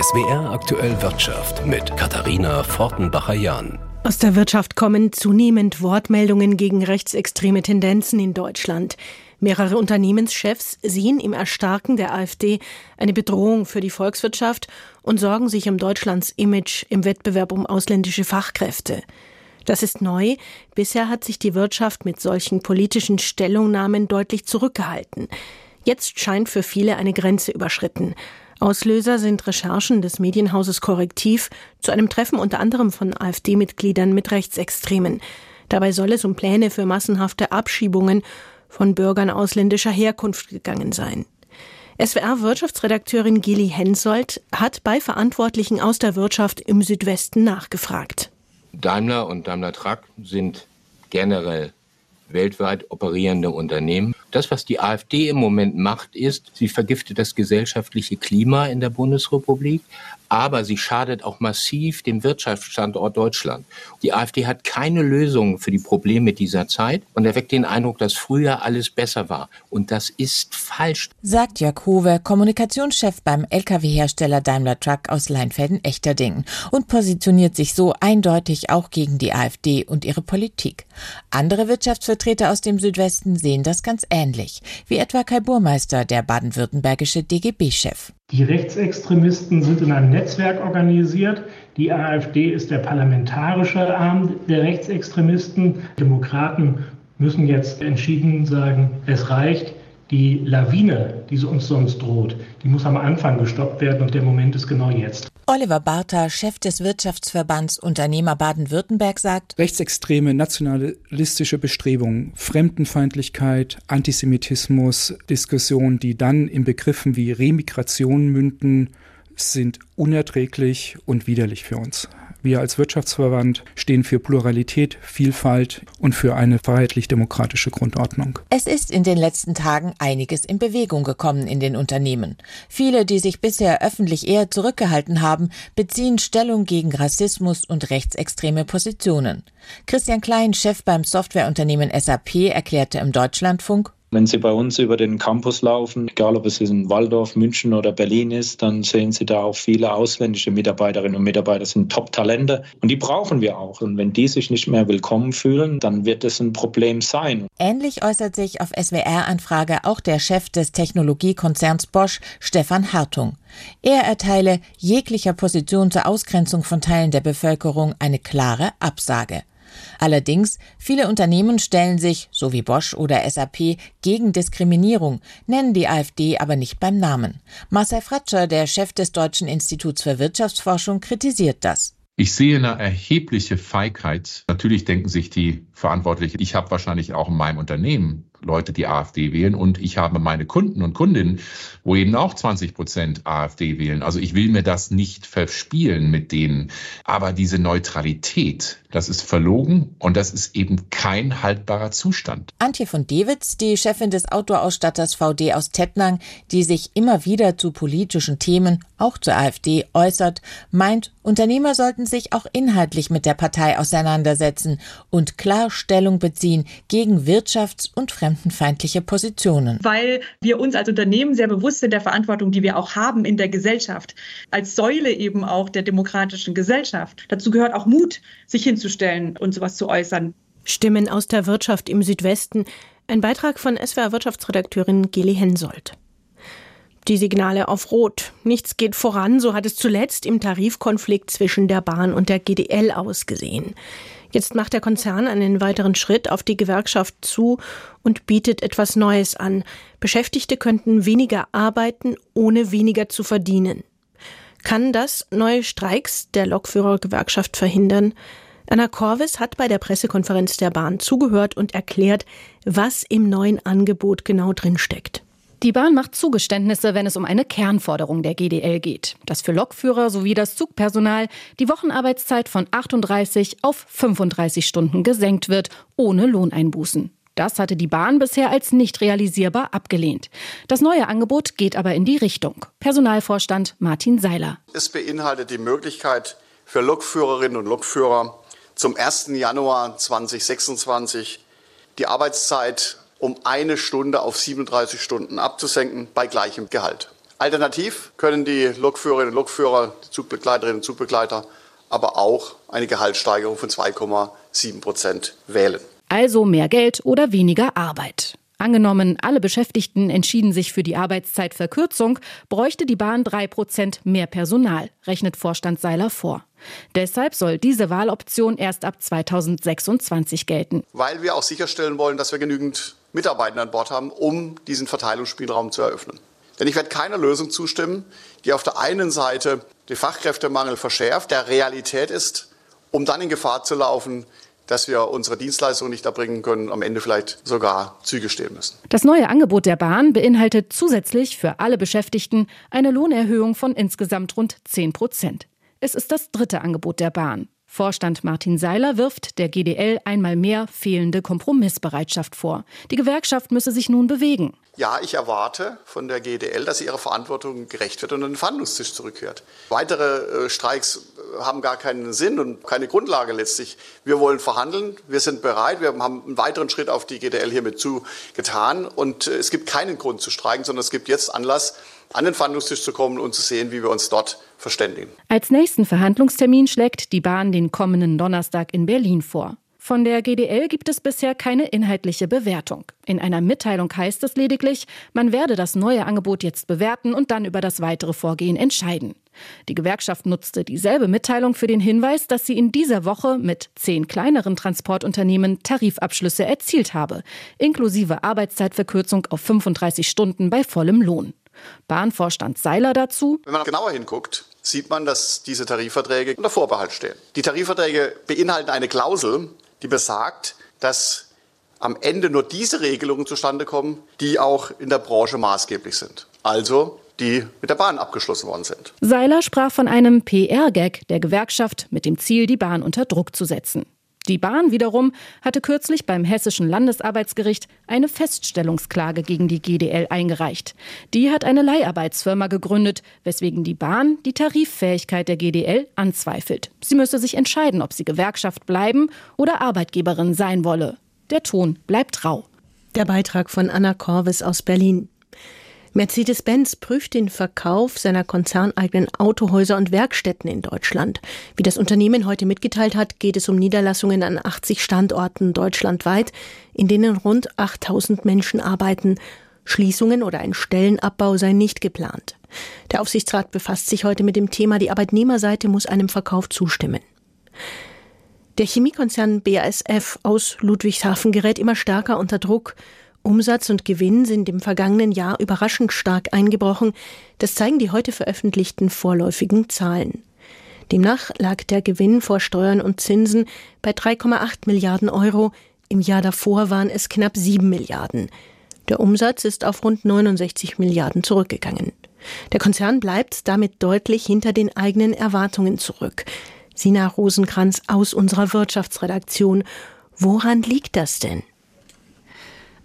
SWR aktuell Wirtschaft mit Katharina Fortenbacher-Jahn. Aus der Wirtschaft kommen zunehmend Wortmeldungen gegen rechtsextreme Tendenzen in Deutschland. Mehrere Unternehmenschefs sehen im Erstarken der AfD eine Bedrohung für die Volkswirtschaft und sorgen sich um Deutschlands Image im Wettbewerb um ausländische Fachkräfte. Das ist neu. Bisher hat sich die Wirtschaft mit solchen politischen Stellungnahmen deutlich zurückgehalten. Jetzt scheint für viele eine Grenze überschritten. Auslöser sind Recherchen des Medienhauses Korrektiv zu einem Treffen unter anderem von AfD-Mitgliedern mit Rechtsextremen. Dabei soll es um Pläne für massenhafte Abschiebungen von Bürgern ausländischer Herkunft gegangen sein. SWR-Wirtschaftsredakteurin Gili Hensoldt hat bei Verantwortlichen aus der Wirtschaft im Südwesten nachgefragt. Daimler und Daimler Truck sind generell weltweit operierende Unternehmen. Das, was die AfD im Moment macht, ist, sie vergiftet das gesellschaftliche Klima in der Bundesrepublik, aber sie schadet auch massiv dem Wirtschaftsstandort Deutschland. Die AfD hat keine Lösung für die Probleme dieser Zeit und erweckt den Eindruck, dass früher alles besser war. Und das ist falsch. Sagt Jörg Howe, Kommunikationschef beim Lkw-Hersteller Daimler Truck aus Leinfelden-Echterdingen und positioniert sich so eindeutig auch gegen die AfD und ihre Politik. Andere Wirtschaftsvertreter aus dem Südwesten sehen das ganz ähnlich, wie etwa Kai Burmeister, der baden-württembergische DGB-Chef. Die Rechtsextremisten sind in einem Netzwerk organisiert. Die AfD ist der parlamentarische Arm der Rechtsextremisten. Demokraten müssen jetzt entschieden sagen, es reicht. Die Lawine, die uns sonst droht, die muss am Anfang gestoppt werden und der Moment ist genau jetzt. Oliver Bartha, Chef des Wirtschaftsverbands Unternehmer Baden-Württemberg, sagt, Rechtsextreme nationalistische Bestrebungen, Fremdenfeindlichkeit, Antisemitismus, Diskussionen, die dann in Begriffen wie Remigration münden, sind unerträglich und widerlich für uns. Wir als Wirtschaftsverband stehen für Pluralität, Vielfalt und für eine freiheitlich-demokratische Grundordnung. Es ist in den letzten Tagen einiges in Bewegung gekommen in den Unternehmen. Viele, die sich bisher öffentlich eher zurückgehalten haben, beziehen Stellung gegen Rassismus und rechtsextreme Positionen. Christian Klein, Chef beim Softwareunternehmen SAP, erklärte im Deutschlandfunk, wenn Sie bei uns über den Campus laufen, egal ob es in Waldorf, München oder Berlin ist, dann sehen Sie da auch viele ausländische Mitarbeiterinnen und Mitarbeiter, das sind Top-Talente und die brauchen wir auch. Und wenn die sich nicht mehr willkommen fühlen, dann wird es ein Problem sein. Ähnlich äußert sich auf SWR-Anfrage auch der Chef des Technologiekonzerns Bosch, Stefan Hartung. Er erteile jeglicher Position zur Ausgrenzung von Teilen der Bevölkerung eine klare Absage. Allerdings, viele Unternehmen stellen sich, so wie Bosch oder SAP, gegen Diskriminierung, nennen die AfD aber nicht beim Namen. Marcel Fratscher, der Chef des Deutschen Instituts für Wirtschaftsforschung, kritisiert das. Ich sehe eine erhebliche Feigheit. Natürlich denken sich die Verantwortlichen, ich habe wahrscheinlich auch in meinem Unternehmen Leute, die AfD wählen. Und ich habe meine Kunden und Kundinnen, wo eben auch 20 Prozent AfD wählen. Also ich will mir das nicht verspielen mit denen. Aber diese Neutralität, das ist verlogen und das ist eben kein haltbarer Zustand. Antje von Dewitz, die Chefin des Outdoor-Ausstatters VD aus Tettnang, die sich immer wieder zu politischen Themen, auch zur AfD, äußert, meint, Unternehmer sollten sich auch inhaltlich mit der Partei auseinandersetzen und klar Stellung beziehen gegen Wirtschafts- und Fremd fremdenfeindliche Positionen. Weil wir uns als Unternehmen sehr bewusst sind der Verantwortung, die wir auch haben in der Gesellschaft, als Säule eben auch der demokratischen Gesellschaft. Dazu gehört auch Mut, sich hinzustellen und sowas zu äußern. Stimmen aus der Wirtschaft im Südwesten. Ein Beitrag von SWR-Wirtschaftsredakteurin Geli Hensoldt. Die Signale auf Rot. Nichts geht voran, so hat es zuletzt im Tarifkonflikt zwischen der Bahn und der GDL ausgesehen. Jetzt macht der Konzern einen weiteren Schritt auf die Gewerkschaft zu und bietet etwas Neues an. Beschäftigte könnten weniger arbeiten, ohne weniger zu verdienen. Kann das neue Streiks der Lokführergewerkschaft verhindern? Anna Corvis hat bei der Pressekonferenz der Bahn zugehört und erklärt, was im neuen Angebot genau drinsteckt. Die Bahn macht Zugeständnisse, wenn es um eine Kernforderung der GDL geht, dass für Lokführer sowie das Zugpersonal die Wochenarbeitszeit von 38 auf 35 Stunden gesenkt wird, ohne Lohneinbußen. Das hatte die Bahn bisher als nicht realisierbar abgelehnt. Das neue Angebot geht aber in die Richtung. Personalvorstand Martin Seiler. Es beinhaltet die Möglichkeit für Lokführerinnen und Lokführer zum 1. Januar 2026 die Arbeitszeit um eine Stunde auf 37 Stunden abzusenken bei gleichem Gehalt. Alternativ können die Lokführerinnen und Lokführer, die Zugbegleiterinnen und Zugbegleiter aber auch eine Gehaltssteigerung von 2,7 Prozent wählen. Also mehr Geld oder weniger Arbeit. Angenommen, alle Beschäftigten entschieden sich für die Arbeitszeitverkürzung, bräuchte die Bahn drei Prozent mehr Personal, rechnet Vorstand Seiler vor. Deshalb soll diese Wahloption erst ab 2026 gelten. Weil wir auch sicherstellen wollen, dass wir genügend Mitarbeiter an Bord haben, um diesen Verteilungsspielraum zu eröffnen. Denn ich werde keiner Lösung zustimmen, die auf der einen Seite den Fachkräftemangel verschärft, der Realität ist, um dann in Gefahr zu laufen, dass wir unsere Dienstleistungen nicht erbringen können, am Ende vielleicht sogar Züge stehen müssen. Das neue Angebot der Bahn beinhaltet zusätzlich für alle Beschäftigten eine Lohnerhöhung von insgesamt rund 10 Prozent. Es ist das dritte Angebot der Bahn. Vorstand Martin Seiler wirft der GDL einmal mehr fehlende Kompromissbereitschaft vor. Die Gewerkschaft müsse sich nun bewegen. Ja, ich erwarte von der GDL, dass sie ihrer Verantwortung gerecht wird und an den Verhandlungstisch zurückkehrt. Weitere äh, Streiks haben gar keinen Sinn und keine Grundlage letztlich. Wir wollen verhandeln, wir sind bereit, wir haben einen weiteren Schritt auf die GDL hiermit zugetan und äh, es gibt keinen Grund zu streiken, sondern es gibt jetzt Anlass, an den Verhandlungstisch zu kommen und zu sehen, wie wir uns dort verständigen. Als nächsten Verhandlungstermin schlägt die Bahn den kommenden Donnerstag in Berlin vor. Von der GDL gibt es bisher keine inhaltliche Bewertung. In einer Mitteilung heißt es lediglich, man werde das neue Angebot jetzt bewerten und dann über das weitere Vorgehen entscheiden. Die Gewerkschaft nutzte dieselbe Mitteilung für den Hinweis, dass sie in dieser Woche mit zehn kleineren Transportunternehmen Tarifabschlüsse erzielt habe, inklusive Arbeitszeitverkürzung auf 35 Stunden bei vollem Lohn. Bahnvorstand Seiler dazu. Wenn man genauer hinguckt, sieht man, dass diese Tarifverträge unter Vorbehalt stehen. Die Tarifverträge beinhalten eine Klausel, die besagt, dass am Ende nur diese Regelungen zustande kommen, die auch in der Branche maßgeblich sind. Also die mit der Bahn abgeschlossen worden sind. Seiler sprach von einem PR-Gag der Gewerkschaft mit dem Ziel, die Bahn unter Druck zu setzen. Die Bahn wiederum hatte kürzlich beim Hessischen Landesarbeitsgericht eine Feststellungsklage gegen die GDL eingereicht. Die hat eine Leiharbeitsfirma gegründet, weswegen die Bahn die Tariffähigkeit der GDL anzweifelt. Sie müsse sich entscheiden, ob sie Gewerkschaft bleiben oder Arbeitgeberin sein wolle. Der Ton bleibt rau. Der Beitrag von Anna Korvis aus Berlin. Mercedes-Benz prüft den Verkauf seiner konzerneigenen Autohäuser und Werkstätten in Deutschland. Wie das Unternehmen heute mitgeteilt hat, geht es um Niederlassungen an 80 Standorten deutschlandweit, in denen rund 8000 Menschen arbeiten. Schließungen oder ein Stellenabbau sei nicht geplant. Der Aufsichtsrat befasst sich heute mit dem Thema, die Arbeitnehmerseite muss einem Verkauf zustimmen. Der Chemiekonzern BASF aus Ludwigshafen gerät immer stärker unter Druck. Umsatz und Gewinn sind im vergangenen Jahr überraschend stark eingebrochen. Das zeigen die heute veröffentlichten vorläufigen Zahlen. Demnach lag der Gewinn vor Steuern und Zinsen bei 3,8 Milliarden Euro. Im Jahr davor waren es knapp 7 Milliarden. Der Umsatz ist auf rund 69 Milliarden zurückgegangen. Der Konzern bleibt damit deutlich hinter den eigenen Erwartungen zurück. Sina Rosenkranz aus unserer Wirtschaftsredaktion. Woran liegt das denn?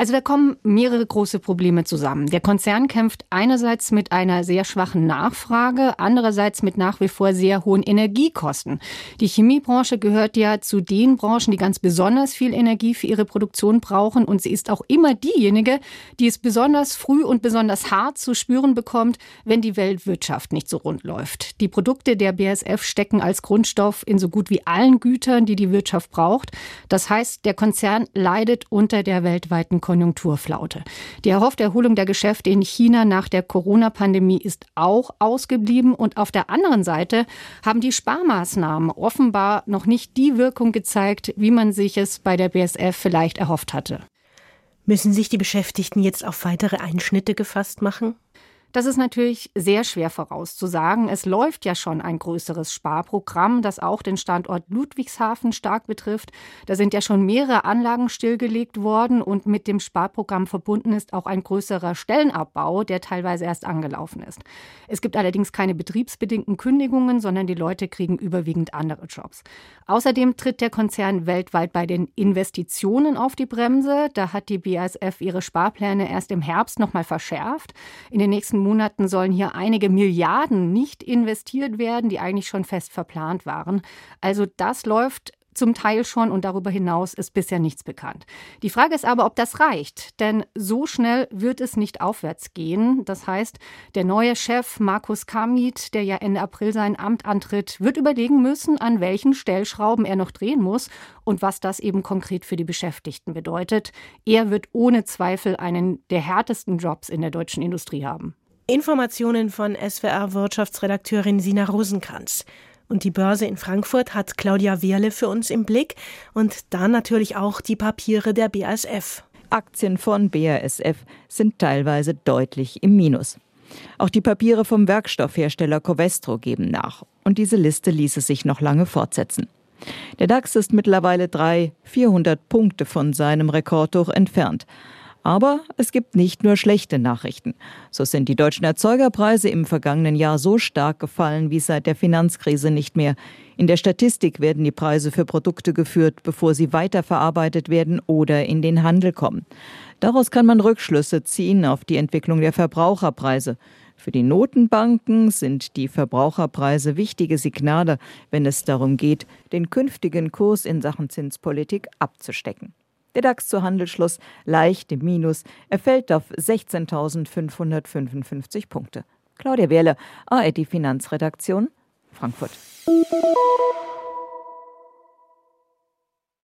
Also da kommen mehrere große Probleme zusammen. Der Konzern kämpft einerseits mit einer sehr schwachen Nachfrage, andererseits mit nach wie vor sehr hohen Energiekosten. Die Chemiebranche gehört ja zu den Branchen, die ganz besonders viel Energie für ihre Produktion brauchen und sie ist auch immer diejenige, die es besonders früh und besonders hart zu spüren bekommt, wenn die Weltwirtschaft nicht so rund läuft. Die Produkte der BSF stecken als Grundstoff in so gut wie allen Gütern, die die Wirtschaft braucht. Das heißt, der Konzern leidet unter der weltweiten Konjunkturflaute. Die erhoffte Erholung der Geschäfte in China nach der Corona-Pandemie ist auch ausgeblieben. Und auf der anderen Seite haben die Sparmaßnahmen offenbar noch nicht die Wirkung gezeigt, wie man sich es bei der BSF vielleicht erhofft hatte. Müssen sich die Beschäftigten jetzt auf weitere Einschnitte gefasst machen? Das ist natürlich sehr schwer vorauszusagen. Es läuft ja schon ein größeres Sparprogramm, das auch den Standort Ludwigshafen stark betrifft. Da sind ja schon mehrere Anlagen stillgelegt worden und mit dem Sparprogramm verbunden ist auch ein größerer Stellenabbau, der teilweise erst angelaufen ist. Es gibt allerdings keine betriebsbedingten Kündigungen, sondern die Leute kriegen überwiegend andere Jobs. Außerdem tritt der Konzern weltweit bei den Investitionen auf die Bremse. Da hat die BASF ihre Sparpläne erst im Herbst nochmal verschärft. In den nächsten Monaten sollen hier einige Milliarden nicht investiert werden, die eigentlich schon fest verplant waren. Also das läuft zum Teil schon und darüber hinaus ist bisher nichts bekannt. Die Frage ist aber, ob das reicht, denn so schnell wird es nicht aufwärts gehen. Das heißt, der neue Chef Markus Kamit, der ja Ende April sein Amt antritt, wird überlegen müssen, an welchen Stellschrauben er noch drehen muss und was das eben konkret für die Beschäftigten bedeutet. Er wird ohne Zweifel einen der härtesten Jobs in der deutschen Industrie haben. Informationen von SWR-Wirtschaftsredakteurin Sina Rosenkranz. Und die Börse in Frankfurt hat Claudia Wehrle für uns im Blick und dann natürlich auch die Papiere der BASF. Aktien von BASF sind teilweise deutlich im Minus. Auch die Papiere vom Werkstoffhersteller Covestro geben nach. Und diese Liste ließe sich noch lange fortsetzen. Der DAX ist mittlerweile drei, 400 Punkte von seinem Rekordhoch entfernt. Aber es gibt nicht nur schlechte Nachrichten. So sind die deutschen Erzeugerpreise im vergangenen Jahr so stark gefallen wie seit der Finanzkrise nicht mehr. In der Statistik werden die Preise für Produkte geführt, bevor sie weiterverarbeitet werden oder in den Handel kommen. Daraus kann man Rückschlüsse ziehen auf die Entwicklung der Verbraucherpreise. Für die Notenbanken sind die Verbraucherpreise wichtige Signale, wenn es darum geht, den künftigen Kurs in Sachen Zinspolitik abzustecken. Der DAX zu Handelsschluss leicht im Minus. Er fällt auf 16.555 Punkte. Claudia Wehrle, ARD Finanzredaktion, Frankfurt.